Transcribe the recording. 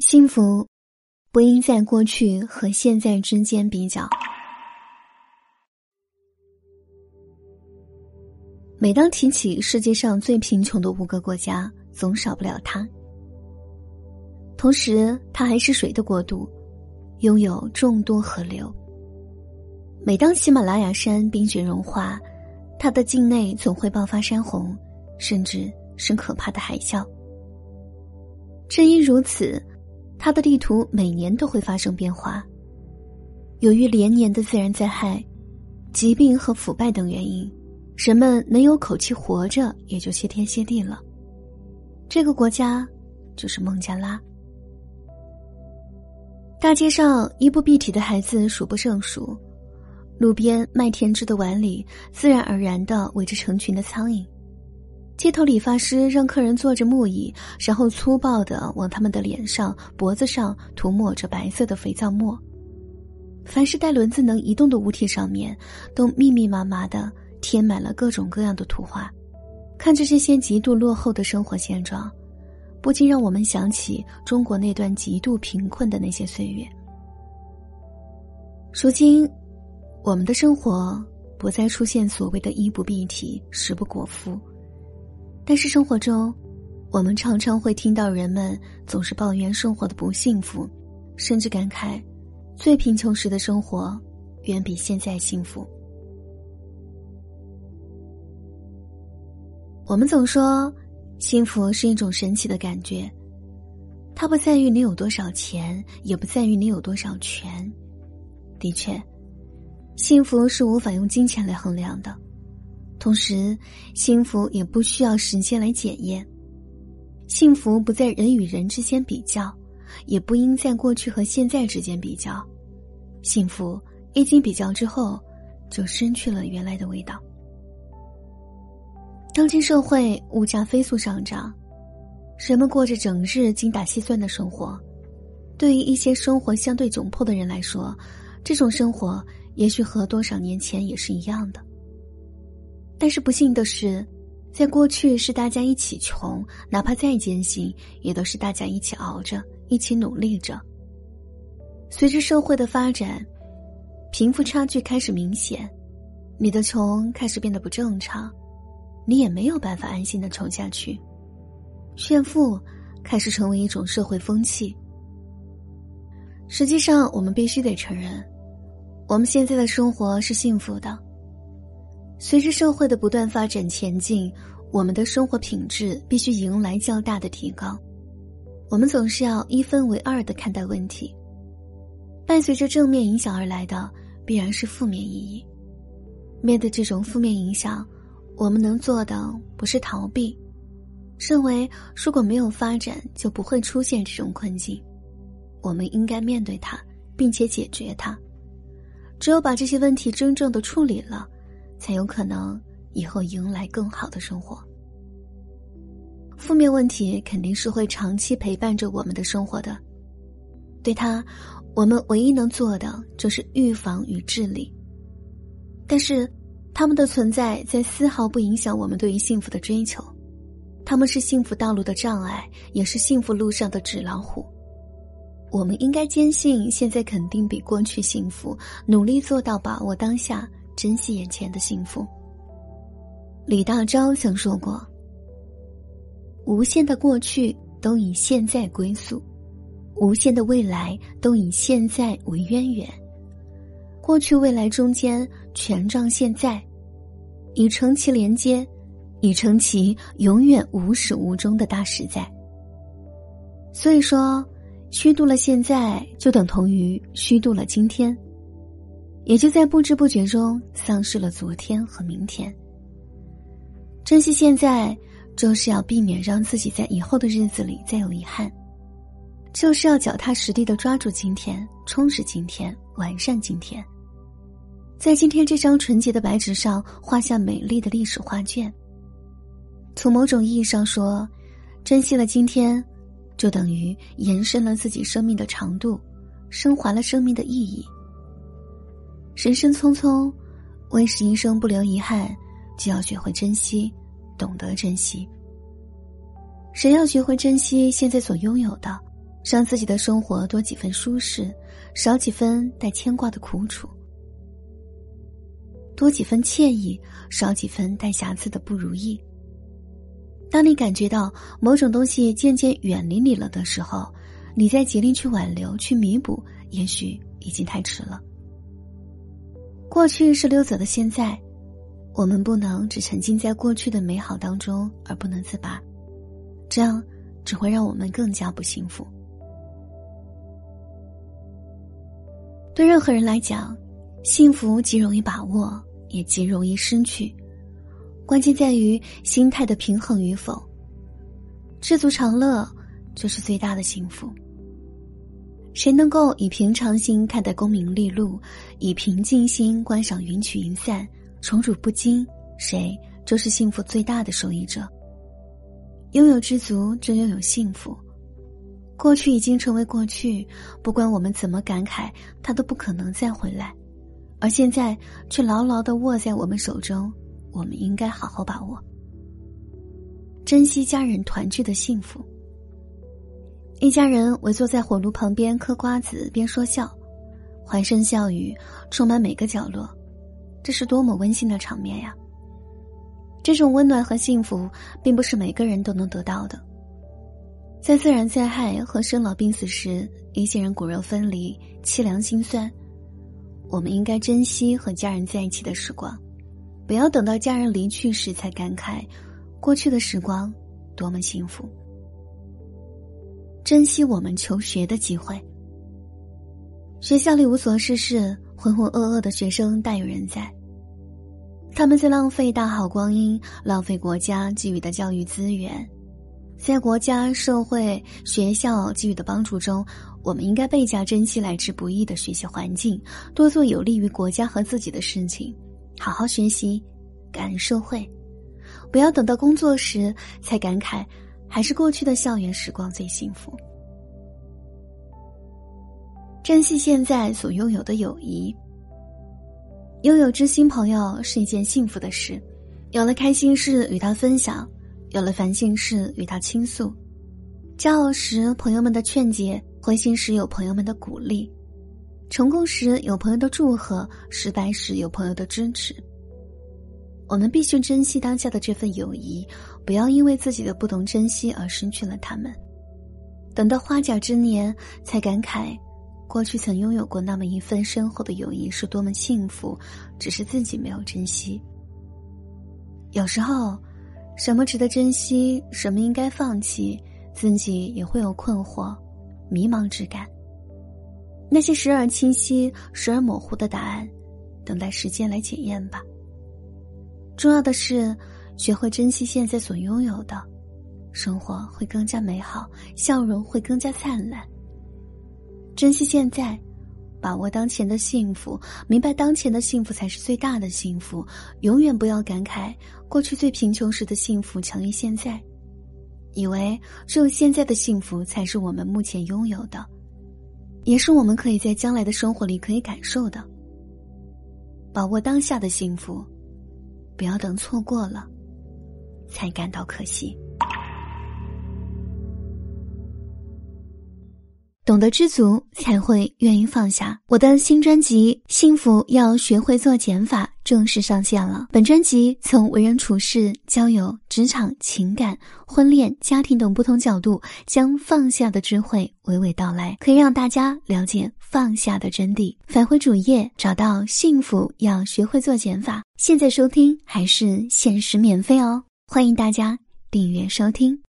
幸福，不应在过去和现在之间比较。每当提起世界上最贫穷的五个国家，总少不了它。同时，它还是水的国度，拥有众多河流。每当喜马拉雅山冰雪融化，它的境内总会爆发山洪，甚至是可怕的海啸。正因如此。它的地图每年都会发生变化。由于连年的自然灾害、疾病和腐败等原因，人们能有口气活着也就谢天谢地了。这个国家就是孟加拉。大街上衣不蔽体的孩子数不胜数，路边卖甜汁的碗里自然而然的围着成群的苍蝇。街头理发师让客人坐着木椅，然后粗暴的往他们的脸上、脖子上涂抹着白色的肥皂沫。凡是带轮子能移动的物体上面，都密密麻麻的贴满了各种各样的图画。看着这些极度落后的生活现状，不禁让我们想起中国那段极度贫困的那些岁月。如今，我们的生活不再出现所谓的衣不蔽体、食不果腹。但是生活中，我们常常会听到人们总是抱怨生活的不幸福，甚至感慨，最贫穷时的生活远比现在幸福。我们总说，幸福是一种神奇的感觉，它不在于你有多少钱，也不在于你有多少权。的确，幸福是无法用金钱来衡量的。同时，幸福也不需要时间来检验。幸福不在人与人之间比较，也不应在过去和现在之间比较。幸福一经比较之后，就失去了原来的味道。当今社会物价飞速上涨，人们过着整日精打细算的生活。对于一些生活相对窘迫的人来说，这种生活也许和多少年前也是一样的。但是不幸的是，在过去是大家一起穷，哪怕再艰辛，也都是大家一起熬着，一起努力着。随着社会的发展，贫富差距开始明显，你的穷开始变得不正常，你也没有办法安心的穷下去，炫富开始成为一种社会风气。实际上，我们必须得承认，我们现在的生活是幸福的。随着社会的不断发展前进，我们的生活品质必须迎来较大的提高。我们总是要一分为二的看待问题。伴随着正面影响而来的，必然是负面意义。面对这种负面影响，我们能做的不是逃避，认为如果没有发展，就不会出现这种困境。我们应该面对它，并且解决它。只有把这些问题真正的处理了。才有可能以后迎来更好的生活。负面问题肯定是会长期陪伴着我们的生活的，对它，我们唯一能做的就是预防与治理。但是，他们的存在在丝毫不影响我们对于幸福的追求，他们是幸福道路的障碍，也是幸福路上的纸老虎。我们应该坚信，现在肯定比过去幸福，努力做到把握当下。珍惜眼前的幸福。李大钊曾说过：“无限的过去都以现在归宿，无限的未来都以现在为渊源。过去未来中间全仗现在，以成其连接，以成其永远无始无终的大实在。所以说，虚度了现在，就等同于虚度了今天。”也就在不知不觉中丧失了昨天和明天。珍惜现在，就是要避免让自己在以后的日子里再有遗憾，就是要脚踏实地的抓住今天，充实今天，完善今天，在今天这张纯洁的白纸上画下美丽的历史画卷。从某种意义上说，珍惜了今天，就等于延伸了自己生命的长度，升华了生命的意义。人生匆匆，为使一生不留遗憾，就要学会珍惜，懂得珍惜。谁要学会珍惜现在所拥有的，让自己的生活多几分舒适，少几分带牵挂的苦楚；多几分惬意，少几分带瑕疵的不如意。当你感觉到某种东西渐渐远离你了的时候，你再竭力去挽留、去弥补，也许已经太迟了。过去是溜走的现在，我们不能只沉浸在过去的美好当中而不能自拔，这样只会让我们更加不幸福。对任何人来讲，幸福极容易把握，也极容易失去。关键在于心态的平衡与否。知足常乐就是最大的幸福。谁能够以平常心看待功名利禄，以平静心观赏云起云散，宠辱不惊，谁就是幸福最大的受益者。拥有知足，就拥有幸福。过去已经成为过去，不管我们怎么感慨，它都不可能再回来。而现在却牢牢的握在我们手中。我们应该好好把握，珍惜家人团聚的幸福。一家人围坐在火炉旁边嗑瓜子，边说笑，欢声笑语充满每个角落，这是多么温馨的场面呀！这种温暖和幸福，并不是每个人都能得到的。在自然灾害和生老病死时，一些人骨肉分离，凄凉心酸。我们应该珍惜和家人在一起的时光。不要等到家人离去时才感慨，过去的时光多么幸福。珍惜我们求学的机会。学校里无所事事、浑浑噩噩的学生大有人在，他们在浪费大好光阴，浪费国家给予的教育资源。在国家、社会、学校给予的帮助中，我们应该倍加珍惜来之不易的学习环境，多做有利于国家和自己的事情。好好学习，感恩社会，不要等到工作时才感慨，还是过去的校园时光最幸福。珍惜现在所拥有的友谊，拥有知心朋友是一件幸福的事。有了开心事与他分享，有了烦心事与他倾诉，骄傲时朋友们的劝解，灰心时有朋友们的鼓励。成功时有朋友的祝贺，失败时有朋友的支持。我们必须珍惜当下的这份友谊，不要因为自己的不懂珍惜而失去了他们。等到花甲之年，才感慨，过去曾拥有过那么一份深厚的友谊是多么幸福，只是自己没有珍惜。有时候，什么值得珍惜，什么应该放弃，自己也会有困惑、迷茫之感。那些时而清晰、时而模糊的答案，等待时间来检验吧。重要的是，学会珍惜现在所拥有的，生活会更加美好，笑容会更加灿烂。珍惜现在，把握当前的幸福，明白当前的幸福才是最大的幸福。永远不要感慨过去最贫穷时的幸福强于现在，以为只有现在的幸福才是我们目前拥有的。也是我们可以在将来的生活里可以感受的。把握当下的幸福，不要等错过了，才感到可惜。懂得知足，才会愿意放下。我的新专辑《幸福要学会做减法》正式上线了。本专辑从为人处事、交友、职场、情感、婚恋、家庭等不同角度，将放下的智慧娓娓道来，可以让大家了解放下的真谛。返回主页，找到《幸福要学会做减法》，现在收听还是限时免费哦，欢迎大家订阅收听。